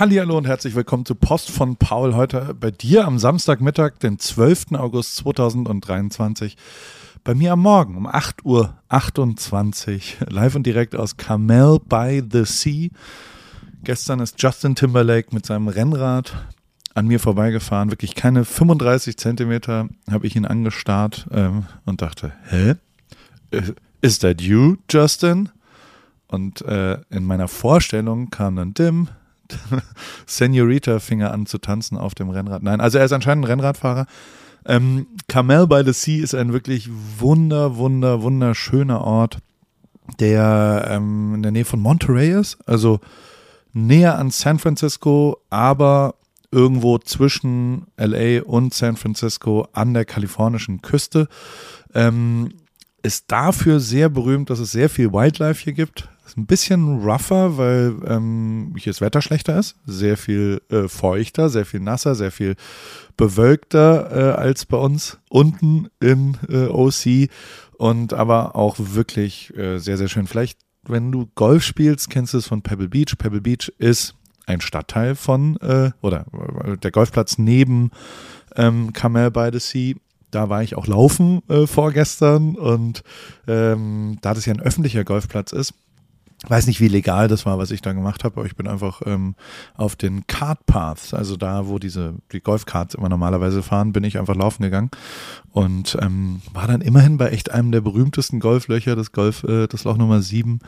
Hallo und herzlich willkommen zu Post von Paul. Heute bei dir am Samstagmittag, den 12. August 2023. Bei mir am Morgen um 8.28 Uhr, live und direkt aus Carmel by the Sea. Gestern ist Justin Timberlake mit seinem Rennrad an mir vorbeigefahren. Wirklich keine 35 Zentimeter habe ich ihn angestarrt ähm, und dachte, hä? Is that you, Justin? Und äh, in meiner Vorstellung kam dann Dim, Senorita fing er an zu tanzen auf dem Rennrad. Nein, also er ist anscheinend ein Rennradfahrer. Ähm, Carmel by the Sea ist ein wirklich wunder, wunder, wunderschöner Ort, der ähm, in der Nähe von Monterey ist, also näher an San Francisco, aber irgendwo zwischen LA und San Francisco an der kalifornischen Küste. Ähm, ist dafür sehr berühmt, dass es sehr viel Wildlife hier gibt. Ist ein bisschen rougher, weil ähm, hier das Wetter schlechter ist. Sehr viel äh, feuchter, sehr viel nasser, sehr viel bewölkter äh, als bei uns unten in äh, OC. Und aber auch wirklich äh, sehr, sehr schön. Vielleicht, wenn du Golf spielst, kennst du es von Pebble Beach. Pebble Beach ist ein Stadtteil von, äh, oder äh, der Golfplatz neben ähm, Carmel by the Sea da war ich auch laufen äh, vorgestern und ähm, da das ja ein öffentlicher Golfplatz ist, weiß nicht, wie legal das war, was ich da gemacht habe, aber ich bin einfach ähm, auf den Kart Paths, also da, wo diese die Golfkarts immer normalerweise fahren, bin ich einfach laufen gegangen und ähm, war dann immerhin bei echt einem der berühmtesten Golflöcher, das Golf, äh, das Loch Nummer 7,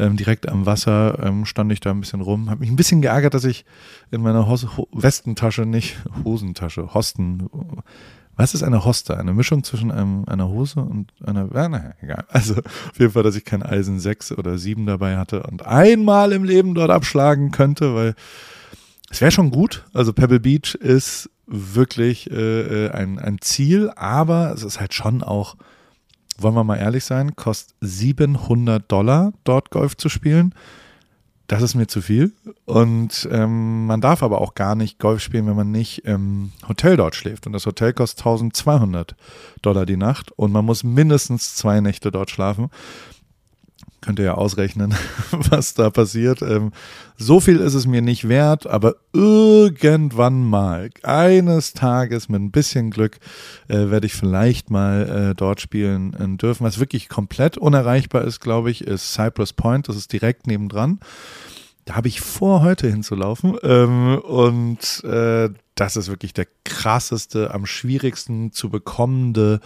ähm, direkt am Wasser, ähm, stand ich da ein bisschen rum, habe mich ein bisschen geärgert, dass ich in meiner Hos Westentasche nicht Hosentasche, Hosten was ist eine Hoste? Eine Mischung zwischen einem, einer Hose und einer. Ja, naja, egal. Also auf jeden Fall, dass ich kein Eisen 6 oder 7 dabei hatte und einmal im Leben dort abschlagen könnte, weil es wäre schon gut. Also Pebble Beach ist wirklich äh, äh, ein, ein Ziel, aber es ist halt schon auch, wollen wir mal ehrlich sein, kostet 700 Dollar dort Golf zu spielen das ist mir zu viel. Und ähm, man darf aber auch gar nicht Golf spielen, wenn man nicht im Hotel dort schläft. Und das Hotel kostet 1200 Dollar die Nacht und man muss mindestens zwei Nächte dort schlafen. Könnt ihr ja ausrechnen, was da passiert. Ähm, so viel ist es mir nicht wert, aber irgendwann mal, eines Tages mit ein bisschen Glück, äh, werde ich vielleicht mal äh, dort spielen äh, dürfen. Was wirklich komplett unerreichbar ist, glaube ich, ist Cypress Point. Das ist direkt nebendran. Da habe ich vor, heute hinzulaufen. Ähm, und äh, das ist wirklich der krasseste, am schwierigsten zu bekommende.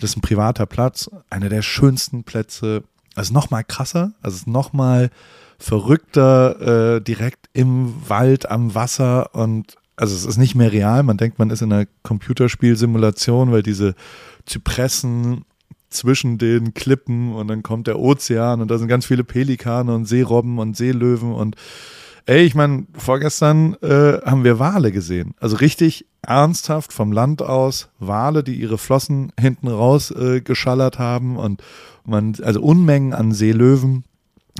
Das ist ein privater Platz, einer der schönsten Plätze also nochmal krasser, also nochmal verrückter, äh, direkt im Wald, am Wasser und also es ist nicht mehr real. Man denkt, man ist in einer Computerspielsimulation, weil diese Zypressen zwischen den Klippen und dann kommt der Ozean und da sind ganz viele Pelikane und Seerobben und Seelöwen und ey, ich meine, vorgestern äh, haben wir Wale gesehen. Also richtig ernsthaft vom Land aus Wale, die ihre Flossen hinten raus äh, geschallert haben und man, also Unmengen an Seelöwen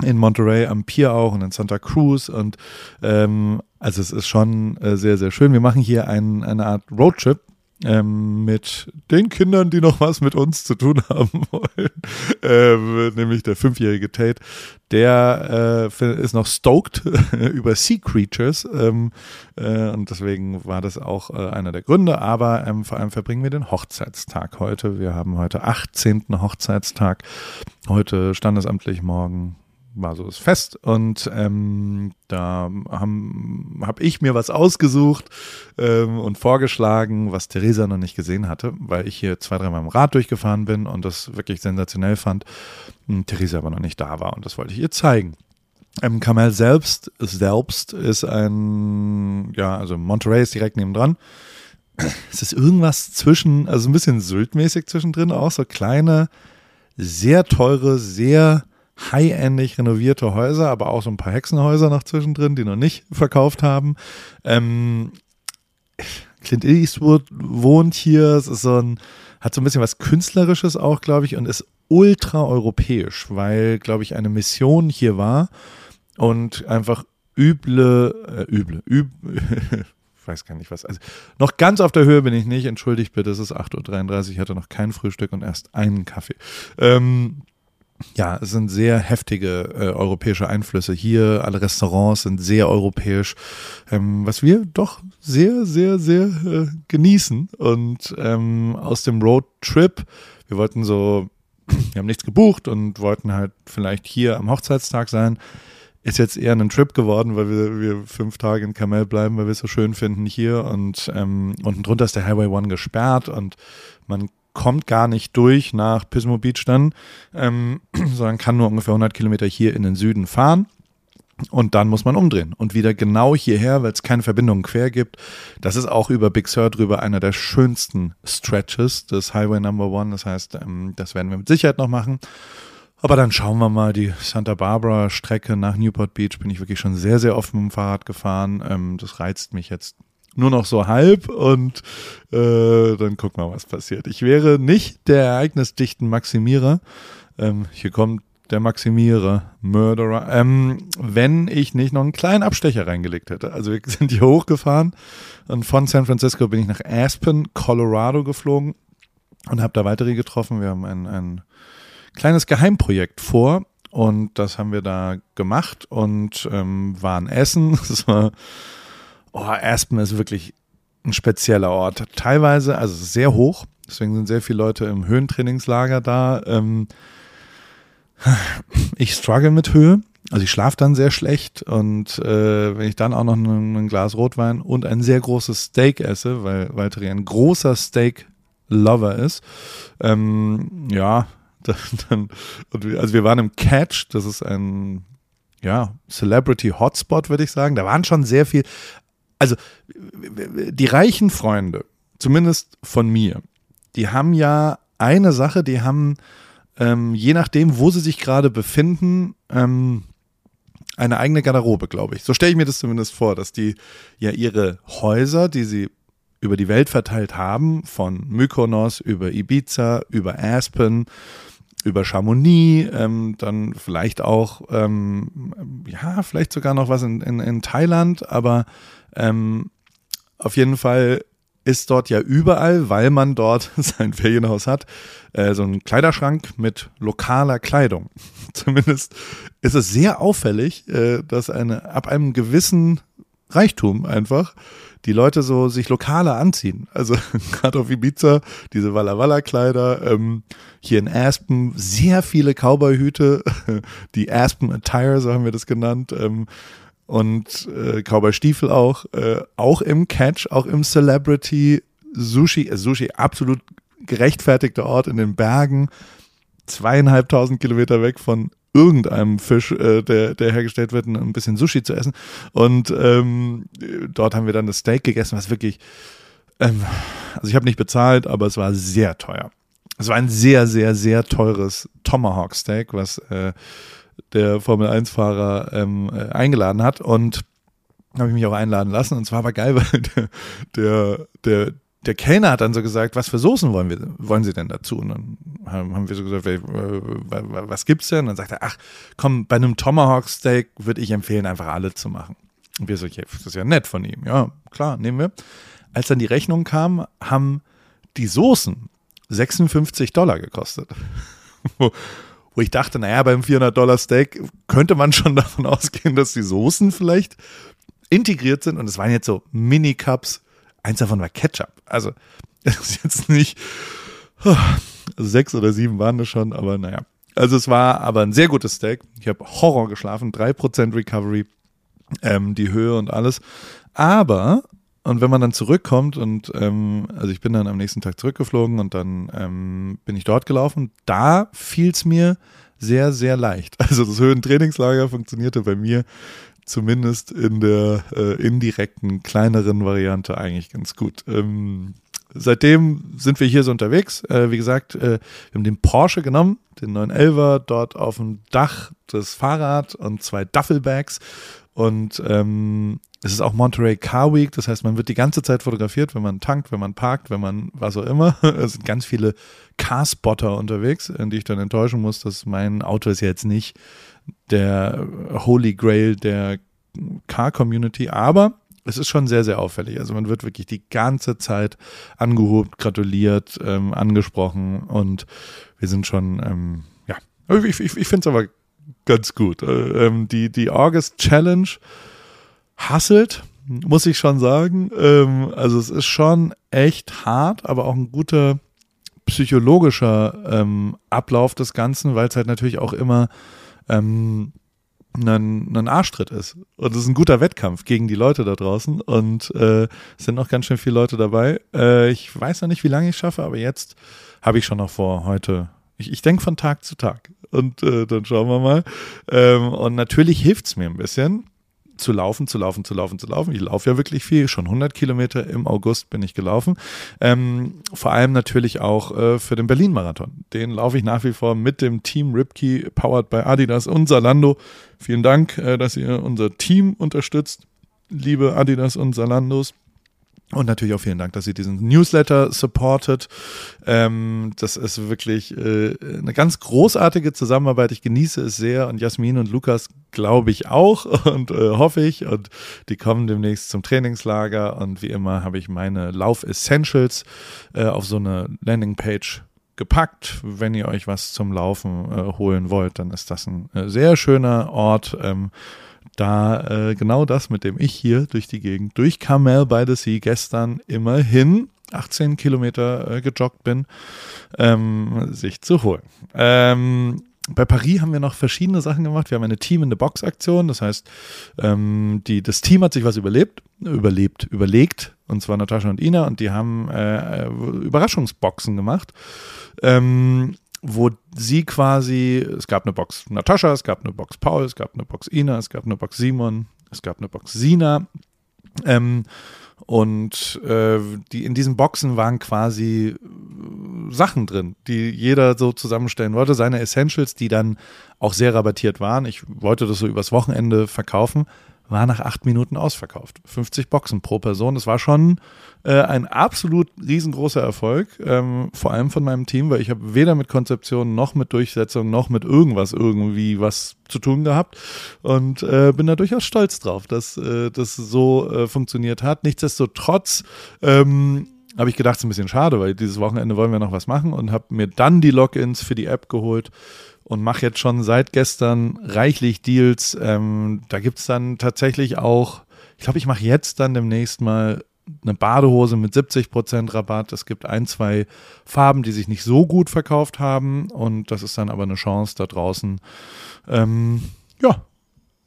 in Monterey am Pier auch und in Santa Cruz und ähm, also es ist schon äh, sehr, sehr schön. Wir machen hier ein, eine Art Roadtrip ähm, mit den Kindern, die noch was mit uns zu tun haben wollen, ähm, nämlich der fünfjährige Tate, der äh, ist noch stoked über Sea Creatures ähm, äh, und deswegen war das auch äh, einer der Gründe, aber ähm, vor allem verbringen wir den Hochzeitstag heute. Wir haben heute 18. Hochzeitstag, heute standesamtlich morgen war so das Fest und ähm, da habe hab ich mir was ausgesucht ähm, und vorgeschlagen, was Theresa noch nicht gesehen hatte, weil ich hier zwei, dreimal im Rad durchgefahren bin und das wirklich sensationell fand. Und Theresa aber noch nicht da war und das wollte ich ihr zeigen. Ähm, Kamel selbst, selbst ist ein, ja, also Monterey ist direkt nebendran. Es ist irgendwas zwischen, also ein bisschen Sylt-mäßig zwischendrin auch, so kleine, sehr teure, sehr high-endig renovierte Häuser, aber auch so ein paar Hexenhäuser noch zwischendrin, die noch nicht verkauft haben. Ähm, Clint Eastwood wohnt hier, es ist so ein, hat so ein bisschen was Künstlerisches auch, glaube ich, und ist ultra europäisch, weil, glaube ich, eine Mission hier war und einfach üble, äh, üble, üb, weiß gar nicht was. Also noch ganz auf der Höhe bin ich nicht, entschuldigt bitte, es ist 8.33 Uhr, ich hatte noch kein Frühstück und erst einen Kaffee. Ähm, ja, es sind sehr heftige äh, europäische Einflüsse hier. Alle Restaurants sind sehr europäisch, ähm, was wir doch sehr, sehr, sehr äh, genießen. Und ähm, aus dem Roadtrip, wir wollten so, wir haben nichts gebucht und wollten halt vielleicht hier am Hochzeitstag sein. Ist jetzt eher ein Trip geworden, weil wir, wir fünf Tage in Kamel bleiben, weil wir es so schön finden hier. Und ähm, unten drunter ist der Highway One gesperrt und man kommt gar nicht durch nach Pismo Beach dann, ähm, sondern kann nur ungefähr 100 Kilometer hier in den Süden fahren. Und dann muss man umdrehen und wieder genau hierher, weil es keine Verbindung quer gibt. Das ist auch über Big Sur drüber einer der schönsten Stretches des Highway Number One. Das heißt, ähm, das werden wir mit Sicherheit noch machen. Aber dann schauen wir mal die Santa Barbara Strecke nach Newport Beach. Bin ich wirklich schon sehr, sehr oft mit dem Fahrrad gefahren. Ähm, das reizt mich jetzt nur noch so halb und äh, dann gucken wir, was passiert. Ich wäre nicht der ereignisdichten Maximierer. Ähm, hier kommt der Maximierer, Murderer, ähm, wenn ich nicht noch einen kleinen Abstecher reingelegt hätte. Also wir sind hier hochgefahren und von San Francisco bin ich nach Aspen, Colorado geflogen und habe da weitere getroffen. Wir haben ein, ein kleines Geheimprojekt vor und das haben wir da gemacht und ähm, waren essen. Das war oh, Aspen ist wirklich ein spezieller Ort. Teilweise, also sehr hoch, deswegen sind sehr viele Leute im Höhentrainingslager da. Ähm, ich struggle mit Höhe. Also ich schlafe dann sehr schlecht und äh, wenn ich dann auch noch ein, ein, Glas Rotwein und ein sehr großes Steak esse, weil Walter ein großer Steak-Lover ist, ähm, ja, dann, dann also wir waren im Catch, das ist ein ja, Celebrity Hotspot, würde ich sagen. Da waren schon sehr viel, also die reichen Freunde, zumindest von mir, die haben ja eine Sache, die haben, ähm, je nachdem, wo sie sich gerade befinden, ähm, eine eigene Garderobe, glaube ich. So stelle ich mir das zumindest vor, dass die ja ihre Häuser, die sie über die Welt verteilt haben, von Mykonos über Ibiza, über Aspen, über Chamonix, ähm, dann vielleicht auch, ähm, ja, vielleicht sogar noch was in, in, in Thailand, aber ähm, auf jeden Fall ist dort ja überall, weil man dort sein Ferienhaus hat, äh, so ein Kleiderschrank mit lokaler Kleidung. Zumindest ist es sehr auffällig, äh, dass eine ab einem gewissen Reichtum einfach die Leute so sich lokaler anziehen. Also gerade auf Ibiza, diese Walla Walla Kleider, ähm, hier in Aspen sehr viele Cowboy-Hüte, die Aspen Attire, so haben wir das genannt. Ähm, und äh, Cowboy-Stiefel auch, äh, auch im Catch, auch im Celebrity Sushi, äh, Sushi absolut gerechtfertigter Ort in den Bergen, zweieinhalbtausend Kilometer weg von irgendeinem Fisch, äh, der, der hergestellt wird, ein bisschen Sushi zu essen. Und ähm, dort haben wir dann das Steak gegessen, was wirklich, ähm, also ich habe nicht bezahlt, aber es war sehr teuer. Es war ein sehr, sehr, sehr teures Tomahawk Steak, was äh, der Formel-1-Fahrer ähm, äh, eingeladen hat und habe ich mich auch einladen lassen und zwar war geil, weil der, der, der, der Kellner hat dann so gesagt, was für Soßen wollen wir, wollen Sie denn dazu? Und dann haben wir so gesagt, was gibt's denn? Und dann sagt er, ach, komm, bei einem Tomahawk Steak würde ich empfehlen, einfach alle zu machen. Und wir so, ja, das ist ja nett von ihm. Ja, klar, nehmen wir. Als dann die Rechnung kam, haben die Soßen 56 Dollar gekostet wo ich dachte, naja, beim 400-Dollar-Steak könnte man schon davon ausgehen, dass die Soßen vielleicht integriert sind. Und es waren jetzt so Mini-Cups. Eins davon war Ketchup. Also, es ist jetzt nicht, also sechs oder sieben waren das schon, aber naja. Also, es war aber ein sehr gutes Steak. Ich habe Horror geschlafen, 3% Recovery, ähm, die Höhe und alles. Aber und wenn man dann zurückkommt und ähm, also ich bin dann am nächsten Tag zurückgeflogen und dann ähm, bin ich dort gelaufen, da fiel es mir sehr, sehr leicht. Also das Höhentrainingslager funktionierte bei mir zumindest in der äh, indirekten, kleineren Variante eigentlich ganz gut. Ähm, seitdem sind wir hier so unterwegs. Äh, wie gesagt, äh, wir haben den Porsche genommen, den 911er, dort auf dem Dach das Fahrrad und zwei Duffelbags und ähm, es ist auch Monterey Car Week, das heißt, man wird die ganze Zeit fotografiert, wenn man tankt, wenn man parkt, wenn man was auch immer. Es sind ganz viele Carspotter unterwegs, in die ich dann enttäuschen muss, dass mein Auto ist ja jetzt nicht der Holy Grail der Car Community, aber es ist schon sehr, sehr auffällig. Also man wird wirklich die ganze Zeit angehobt, gratuliert, ähm, angesprochen und wir sind schon ähm, Ich, ich, ich finde es aber ganz gut. Äh, ähm, die, die August Challenge hasselt, muss ich schon sagen. Ähm, also es ist schon echt hart, aber auch ein guter psychologischer ähm, Ablauf des Ganzen, weil es halt natürlich auch immer ähm, ein, ein Arschtritt ist. Und es ist ein guter Wettkampf gegen die Leute da draußen. Und äh, sind noch ganz schön viele Leute dabei. Äh, ich weiß noch nicht, wie lange ich schaffe, aber jetzt habe ich schon noch vor, heute. Ich, ich denke von Tag zu Tag. Und äh, dann schauen wir mal. Ähm, und natürlich hilft es mir ein bisschen zu laufen, zu laufen, zu laufen, zu laufen. Ich laufe ja wirklich viel, schon 100 Kilometer im August bin ich gelaufen. Ähm, vor allem natürlich auch äh, für den Berlin-Marathon. Den laufe ich nach wie vor mit dem Team Ripkey, powered by Adidas und Salando. Vielen Dank, äh, dass ihr unser Team unterstützt, liebe Adidas und Salandos. Und natürlich auch vielen Dank, dass ihr diesen Newsletter supportet. Ähm, das ist wirklich äh, eine ganz großartige Zusammenarbeit. Ich genieße es sehr und Jasmin und Lukas glaube ich auch und äh, hoffe ich. Und die kommen demnächst zum Trainingslager. Und wie immer habe ich meine Lauf Essentials äh, auf so eine Landingpage gepackt. Wenn ihr euch was zum Laufen äh, holen wollt, dann ist das ein äh, sehr schöner Ort. Ähm, da äh, genau das, mit dem ich hier durch die Gegend, durch Carmel by the Sea gestern immerhin 18 Kilometer äh, gejoggt bin, ähm, sich zu holen. Ähm, bei Paris haben wir noch verschiedene Sachen gemacht. Wir haben eine Team in the Box Aktion. Das heißt, ähm, die, das Team hat sich was überlebt, überlebt, überlegt. Und zwar Natascha und Ina. Und die haben äh, Überraschungsboxen gemacht. Ähm, wo sie quasi, es gab eine Box Natascha, es gab eine Box Paul, es gab eine Box Ina, es gab eine Box Simon, es gab eine Box Sina. Ähm, und äh, die in diesen Boxen waren quasi äh, Sachen drin, die jeder so zusammenstellen wollte, seine Essentials, die dann auch sehr rabattiert waren. Ich wollte das so übers Wochenende verkaufen, war nach acht Minuten ausverkauft. 50 Boxen pro Person. Das war schon äh, ein absolut riesengroßer Erfolg, ähm, vor allem von meinem Team, weil ich habe weder mit Konzeption noch mit Durchsetzung noch mit irgendwas irgendwie was zu tun gehabt und äh, bin da durchaus stolz drauf, dass äh, das so äh, funktioniert hat. Nichtsdestotrotz ähm, habe ich gedacht, es ist ein bisschen schade, weil dieses Wochenende wollen wir noch was machen und habe mir dann die Logins für die App geholt und mache jetzt schon seit gestern reichlich Deals. Ähm, da gibt es dann tatsächlich auch, ich glaube, ich mache jetzt dann demnächst mal eine Badehose mit 70% Rabatt. Es gibt ein, zwei Farben, die sich nicht so gut verkauft haben. Und das ist dann aber eine Chance da draußen, ähm, ja,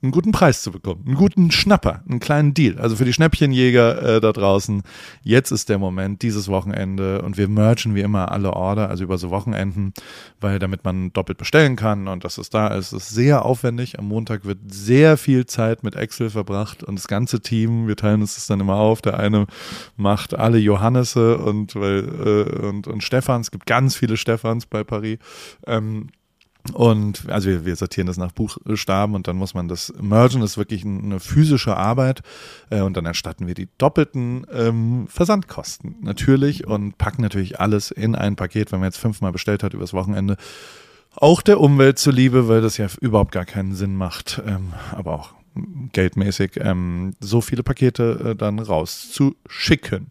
einen guten Preis zu bekommen, einen guten Schnapper, einen kleinen Deal. Also für die Schnäppchenjäger äh, da draußen, jetzt ist der Moment, dieses Wochenende und wir mergen wie immer alle Order, also über so Wochenenden, weil damit man doppelt bestellen kann und dass es da ist, ist sehr aufwendig. Am Montag wird sehr viel Zeit mit Excel verbracht und das ganze Team, wir teilen uns das dann immer auf. Der eine macht alle Johannese und, äh, und, und Stefans, es gibt ganz viele Stefans bei Paris. Ähm, und also wir, wir sortieren das nach Buchstaben und dann muss man das mergen. Das ist wirklich eine physische Arbeit. Äh, und dann erstatten wir die doppelten ähm, Versandkosten natürlich und packen natürlich alles in ein Paket, wenn man jetzt fünfmal bestellt hat übers Wochenende. Auch der Umwelt zuliebe, weil das ja überhaupt gar keinen Sinn macht, ähm, aber auch geldmäßig ähm, so viele Pakete äh, dann rauszuschicken.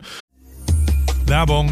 Werbung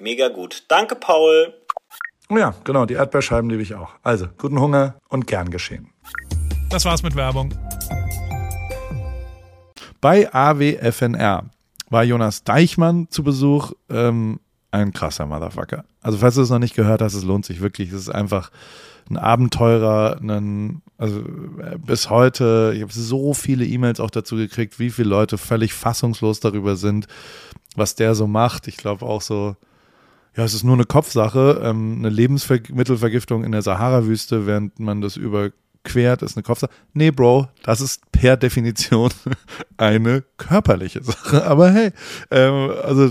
Mega gut. Danke, Paul. Oh ja, genau, die Erdbeerscheiben liebe ich auch. Also, guten Hunger und gern geschehen. Das war's mit Werbung. Bei AWFNR war Jonas Deichmann zu Besuch. Ähm, ein krasser Motherfucker. Also, falls du es noch nicht gehört hast, es lohnt sich wirklich. Es ist einfach ein Abenteurer, ein, also äh, bis heute, ich habe so viele E-Mails auch dazu gekriegt, wie viele Leute völlig fassungslos darüber sind, was der so macht. Ich glaube auch so, ja, es ist nur eine Kopfsache, ähm, eine Lebensmittelvergiftung in der Sahara-Wüste, während man das überquert, ist eine Kopfsache. Nee, Bro, das ist per Definition eine körperliche Sache. Aber hey, ähm, also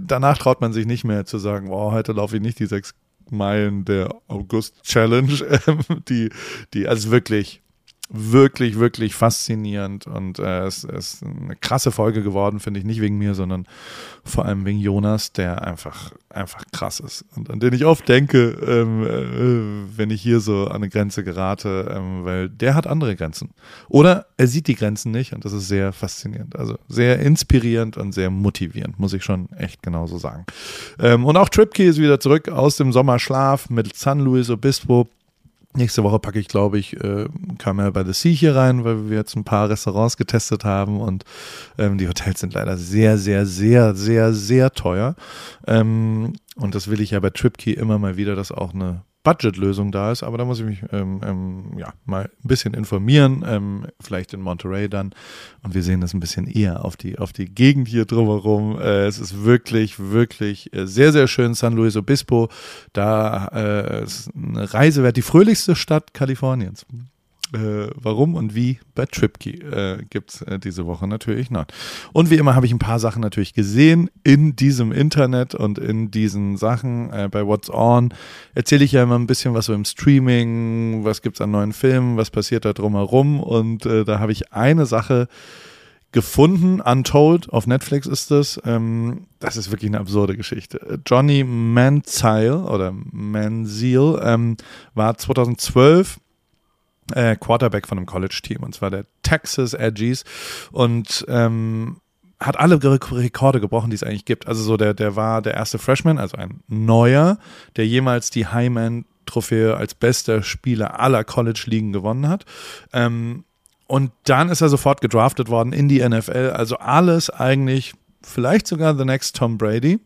danach traut man sich nicht mehr zu sagen, wow, heute laufe ich nicht die sechs Meilen der August Challenge, ähm, die, die also wirklich wirklich, wirklich faszinierend und äh, es ist eine krasse Folge geworden, finde ich, nicht wegen mir, sondern vor allem wegen Jonas, der einfach, einfach krass ist und an den ich oft denke, ähm, äh, wenn ich hier so an eine Grenze gerate, ähm, weil der hat andere Grenzen. Oder er sieht die Grenzen nicht und das ist sehr faszinierend. Also sehr inspirierend und sehr motivierend, muss ich schon echt genauso sagen. Ähm, und auch Tripkey ist wieder zurück aus dem Sommerschlaf mit San Luis Obispo Nächste Woche packe ich, glaube ich, äh, Camel by the Sea hier rein, weil wir jetzt ein paar Restaurants getestet haben und ähm, die Hotels sind leider sehr, sehr, sehr, sehr, sehr teuer. Ähm, und das will ich ja bei TripKey immer mal wieder, dass auch eine Budgetlösung da ist, aber da muss ich mich ähm, ähm, ja, mal ein bisschen informieren, ähm, vielleicht in Monterey dann. Und wir sehen das ein bisschen eher auf die, auf die Gegend hier drumherum. Äh, es ist wirklich, wirklich äh, sehr, sehr schön. San Luis Obispo, da äh, ist eine Reise wert, die fröhlichste Stadt Kaliforniens äh, warum und wie bei Tripkey äh, gibt es äh, diese Woche natürlich noch. Und wie immer habe ich ein paar Sachen natürlich gesehen in diesem Internet und in diesen Sachen. Äh, bei What's On erzähle ich ja immer ein bisschen was so im Streaming, was gibt es an neuen Filmen, was passiert da drumherum. Und äh, da habe ich eine Sache gefunden, Untold, auf Netflix ist das. Ähm, das ist wirklich eine absurde Geschichte. Johnny Manziel oder Manziel ähm, war 2012 äh, Quarterback von einem College-Team, und zwar der Texas Edgies. Und ähm, hat alle Rekorde gebrochen, die es eigentlich gibt. Also so der, der war der erste Freshman, also ein neuer, der jemals die Hyman Trophäe als bester Spieler aller College-Ligen gewonnen hat. Ähm, und dann ist er sofort gedraftet worden in die NFL. Also alles eigentlich, vielleicht sogar the next Tom Brady.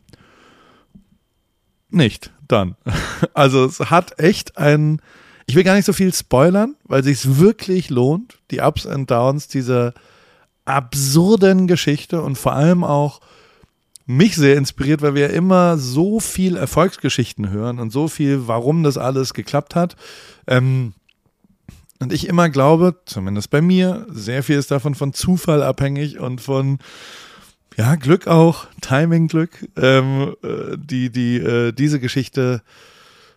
Nicht dann. Also es hat echt einen ich will gar nicht so viel spoilern, weil sich wirklich lohnt, die Ups und Downs dieser absurden Geschichte und vor allem auch mich sehr inspiriert, weil wir immer so viel Erfolgsgeschichten hören und so viel, warum das alles geklappt hat. Ähm, und ich immer glaube, zumindest bei mir, sehr viel ist davon von Zufall abhängig und von ja Glück auch, Timing-Glück, ähm, äh, die die äh, diese Geschichte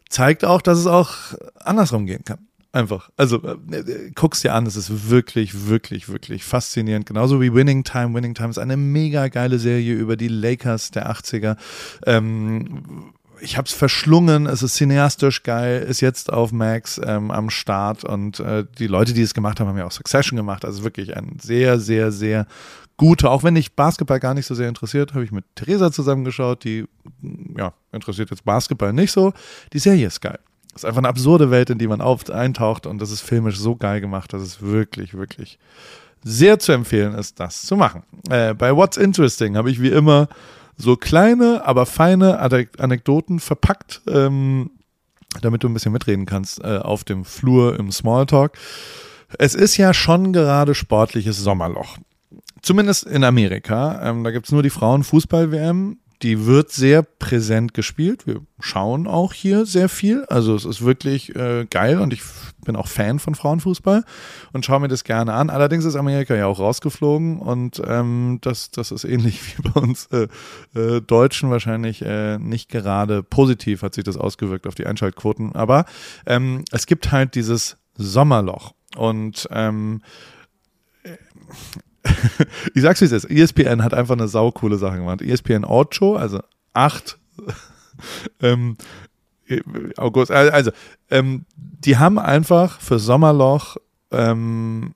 zeigt auch, dass es auch andersrum gehen kann. Einfach. Also äh, guck's dir an, es ist wirklich, wirklich, wirklich faszinierend. Genauso wie Winning Time. Winning Time ist eine mega geile Serie über die Lakers der 80er. Ähm, ich habe es verschlungen, es ist cineastisch geil, ist jetzt auf Max ähm, am Start und äh, die Leute, die es gemacht haben, haben ja auch Succession gemacht. Also wirklich ein sehr, sehr, sehr gute, auch wenn ich Basketball gar nicht so sehr interessiert, habe ich mit Theresa zusammengeschaut, die ja, interessiert jetzt Basketball nicht so. Die Serie ist geil. Es ist einfach eine absurde Welt, in die man auf, eintaucht und das ist filmisch so geil gemacht, dass es wirklich, wirklich sehr zu empfehlen ist, das zu machen. Äh, bei What's Interesting habe ich wie immer so kleine, aber feine Anekdoten verpackt. Ähm, damit du ein bisschen mitreden kannst äh, auf dem Flur im Smalltalk. Es ist ja schon gerade sportliches Sommerloch. Zumindest in Amerika. Ähm, da gibt es nur die Frauenfußball-WM. Die wird sehr präsent gespielt. Wir schauen auch hier sehr viel. Also es ist wirklich äh, geil und ich bin auch Fan von Frauenfußball und schaue mir das gerne an. Allerdings ist Amerika ja auch rausgeflogen und ähm, das, das ist ähnlich wie bei uns äh, äh, Deutschen wahrscheinlich äh, nicht gerade positiv hat sich das ausgewirkt auf die Einschaltquoten. Aber ähm, es gibt halt dieses Sommerloch und ähm, ich sag's wie es ist, ESPN hat einfach eine saukoole Sache gemacht. ESPN Ocho, also acht ähm, August, äh, also ähm, die haben einfach für Sommerloch ähm,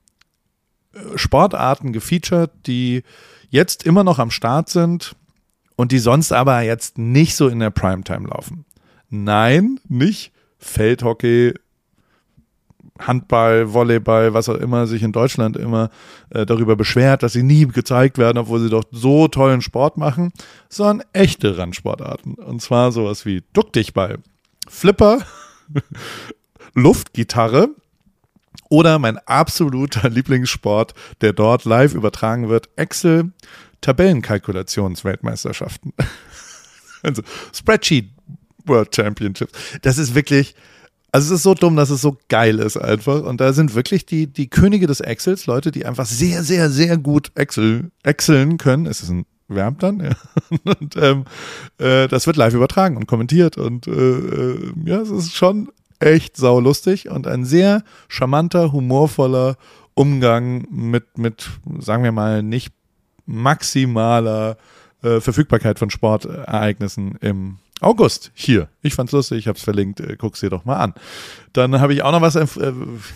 Sportarten gefeatured, die jetzt immer noch am Start sind und die sonst aber jetzt nicht so in der Primetime laufen. Nein, nicht Feldhockey, Handball, Volleyball, was auch immer sich in Deutschland immer äh, darüber beschwert, dass sie nie gezeigt werden, obwohl sie doch so tollen Sport machen, sondern echte Randsportarten. Und zwar sowas wie Duck dich Ball, Flipper, Luftgitarre oder mein absoluter Lieblingssport, der dort live übertragen wird, Excel Tabellenkalkulationsweltmeisterschaften. also Spreadsheet World Championships. Das ist wirklich, also es ist so dumm, dass es so geil ist einfach. Und da sind wirklich die, die Könige des Excels, Leute, die einfach sehr, sehr, sehr gut Excel, Exceln können. Es ist ein Verb dann, ja. Und ähm, äh, das wird live übertragen und kommentiert. Und äh, äh, ja, es ist schon echt saulustig und ein sehr charmanter, humorvoller Umgang mit, mit, sagen wir mal, nicht maximaler äh, Verfügbarkeit von Sportereignissen im August hier. Ich fand's lustig, ich hab's verlinkt, äh, guck's dir doch mal an. Dann habe ich auch noch was, äh,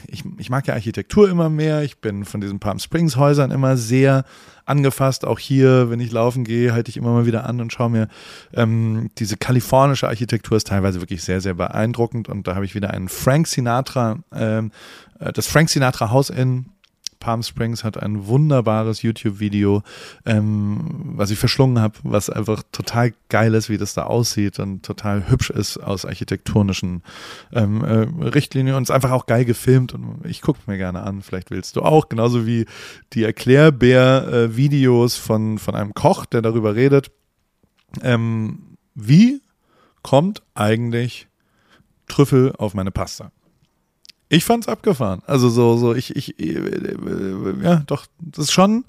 ich, ich mag ja Architektur immer mehr, ich bin von diesen Palm Springs Häusern immer sehr angefasst. Auch hier, wenn ich laufen gehe, halte ich immer mal wieder an und schaue mir ähm, diese kalifornische Architektur ist teilweise wirklich sehr, sehr beeindruckend. Und da habe ich wieder einen Frank Sinatra, ähm, äh, das Frank Sinatra Haus in Palm Springs hat ein wunderbares YouTube-Video, ähm, was ich verschlungen habe, was einfach total geil ist, wie das da aussieht und total hübsch ist aus architektonischen ähm, äh, Richtlinien und ist einfach auch geil gefilmt und ich gucke mir gerne an. Vielleicht willst du auch, genauso wie die Erklärbär-Videos von, von einem Koch, der darüber redet. Ähm, wie kommt eigentlich Trüffel auf meine Pasta? Ich fand's abgefahren. Also so, so, ich, ich, äh, äh, ja, doch, das ist schon,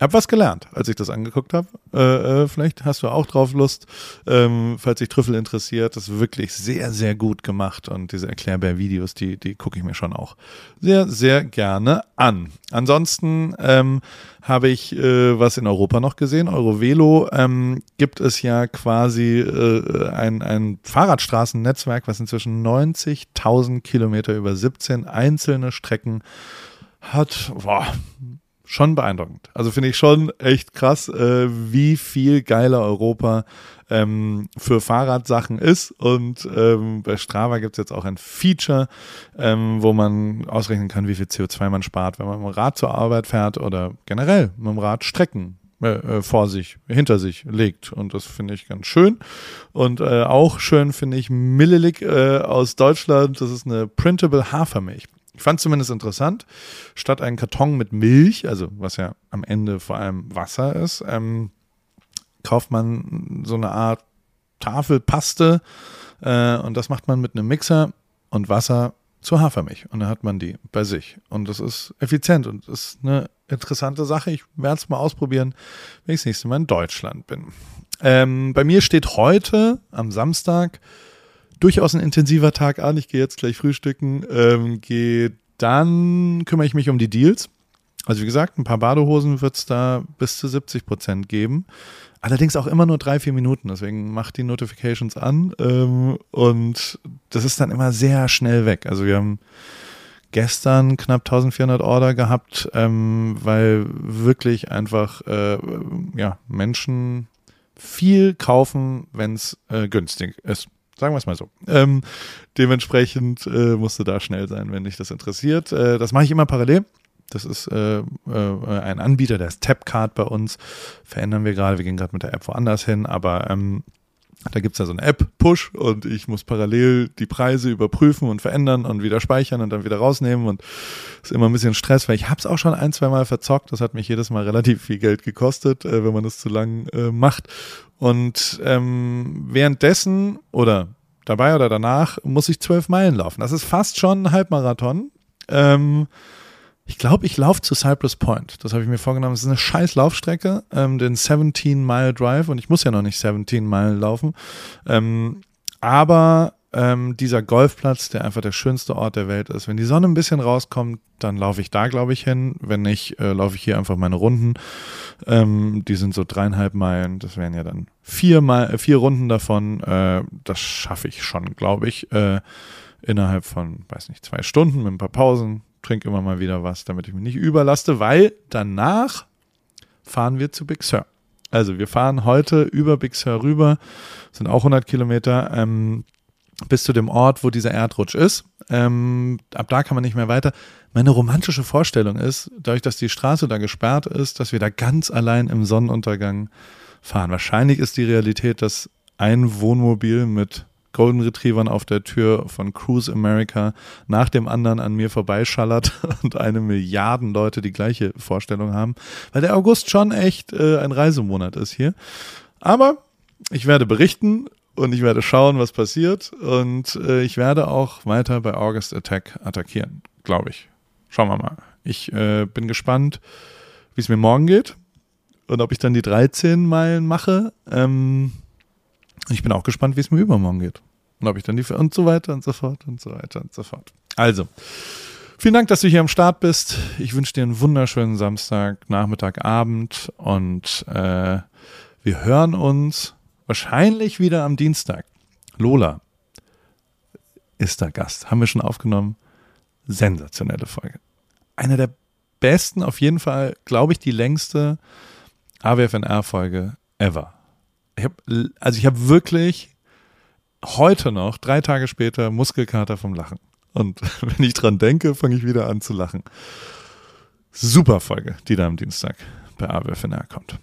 hab was gelernt, als ich das angeguckt habe. Äh, äh, vielleicht hast du auch drauf Lust, ähm, falls sich Trüffel interessiert. Das ist wirklich sehr, sehr gut gemacht und diese Erklärbär-Videos, die, die gucke ich mir schon auch sehr, sehr gerne an. Ansonsten ähm, habe ich äh, was in Europa noch gesehen. Eurovelo ähm, gibt es ja quasi äh, ein, ein Fahrradstraßennetzwerk, was inzwischen 90.000 Kilometer über 17 einzelne Strecken hat. Boah, schon beeindruckend. Also finde ich schon echt krass, äh, wie viel geiler Europa ähm, für Fahrradsachen ist. Und ähm, bei Strava gibt es jetzt auch ein Feature, ähm, wo man ausrechnen kann, wie viel CO2 man spart, wenn man mit dem Rad zur Arbeit fährt oder generell mit dem Rad Strecken äh, äh, vor sich, hinter sich legt. Und das finde ich ganz schön. Und äh, auch schön finde ich Millilik äh, aus Deutschland. Das ist eine printable Hafermilch. Ich fand zumindest interessant, statt einen Karton mit Milch, also was ja am Ende vor allem Wasser ist, ähm, kauft man so eine Art Tafelpaste äh, und das macht man mit einem Mixer und Wasser zur Hafermilch und dann hat man die bei sich und das ist effizient und ist eine interessante Sache. Ich werde es mal ausprobieren, wenn ich das nächste Mal in Deutschland bin. Ähm, bei mir steht heute am Samstag durchaus ein intensiver Tag an. Ich gehe jetzt gleich frühstücken, ähm, gehe dann kümmere ich mich um die Deals. Also wie gesagt, ein paar Badehosen wird es da bis zu 70 Prozent geben. Allerdings auch immer nur drei, vier Minuten. Deswegen macht die Notifications an. Ähm, und das ist dann immer sehr schnell weg. Also wir haben gestern knapp 1400 Order gehabt, ähm, weil wirklich einfach äh, ja, Menschen viel kaufen, wenn es äh, günstig ist. Sagen wir es mal so. Ähm, dementsprechend äh, musst du da schnell sein, wenn dich das interessiert. Äh, das mache ich immer parallel. Das ist äh, äh, ein Anbieter, der ist Tapcard bei uns. Verändern wir gerade. Wir gehen gerade mit der App woanders hin, aber ähm, Da gibt's ja so eine App, Push, und ich muss parallel die Preise überprüfen und verändern und wieder speichern und dann wieder rausnehmen. Und ist immer ein bisschen Stress, weil ich habe es auch schon ein, zwei Mal verzockt. Das hat mich jedes Mal relativ viel Geld gekostet, äh, wenn man das zu lang äh, macht. Und ähm, währenddessen oder dabei oder danach muss ich zwölf Meilen laufen. Das ist fast schon ein Halbmarathon. Ähm, ich glaube, ich laufe zu Cypress Point. Das habe ich mir vorgenommen. Das ist eine scheiß Laufstrecke, ähm, den 17 Mile Drive. Und ich muss ja noch nicht 17 Mile laufen. Ähm, aber ähm, dieser Golfplatz, der einfach der schönste Ort der Welt ist. Wenn die Sonne ein bisschen rauskommt, dann laufe ich da, glaube ich, hin. Wenn nicht, äh, laufe ich hier einfach meine Runden. Ähm, die sind so dreieinhalb Meilen. Das wären ja dann vier, Mal, äh, vier Runden davon. Äh, das schaffe ich schon, glaube ich, äh, innerhalb von, weiß nicht, zwei Stunden mit ein paar Pausen trinke immer mal wieder was, damit ich mich nicht überlaste, weil danach fahren wir zu Big Sur. Also wir fahren heute über Big Sur rüber, sind auch 100 Kilometer, ähm, bis zu dem Ort, wo dieser Erdrutsch ist. Ähm, ab da kann man nicht mehr weiter. Meine romantische Vorstellung ist, dadurch, dass die Straße da gesperrt ist, dass wir da ganz allein im Sonnenuntergang fahren. Wahrscheinlich ist die Realität, dass ein Wohnmobil mit Golden Retrievern auf der Tür von Cruise America nach dem anderen an mir vorbeischallert und eine Milliarden Leute die gleiche Vorstellung haben, weil der August schon echt äh, ein Reisemonat ist hier. Aber ich werde berichten und ich werde schauen, was passiert und äh, ich werde auch weiter bei August Attack attackieren, glaube ich. Schauen wir mal. Ich äh, bin gespannt, wie es mir morgen geht und ob ich dann die 13 Meilen mache. Ähm, ich bin auch gespannt, wie es mir übermorgen geht. Und ob ich dann die und so weiter und so fort und so weiter und so fort. Also, vielen Dank, dass du hier am Start bist. Ich wünsche dir einen wunderschönen Samstag, Nachmittag, Abend und äh, wir hören uns wahrscheinlich wieder am Dienstag. Lola ist der Gast. Haben wir schon aufgenommen. Sensationelle Folge. Eine der besten, auf jeden Fall, glaube ich, die längste AWFNR-Folge ever. Ich hab, also ich habe wirklich heute noch, drei Tage später, Muskelkater vom Lachen. Und wenn ich dran denke, fange ich wieder an zu lachen. Super Folge, die da am Dienstag bei AWFNR kommt.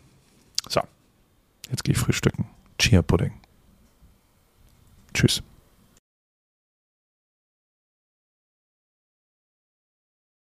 So, jetzt gehe ich frühstücken. Chia Pudding. Tschüss.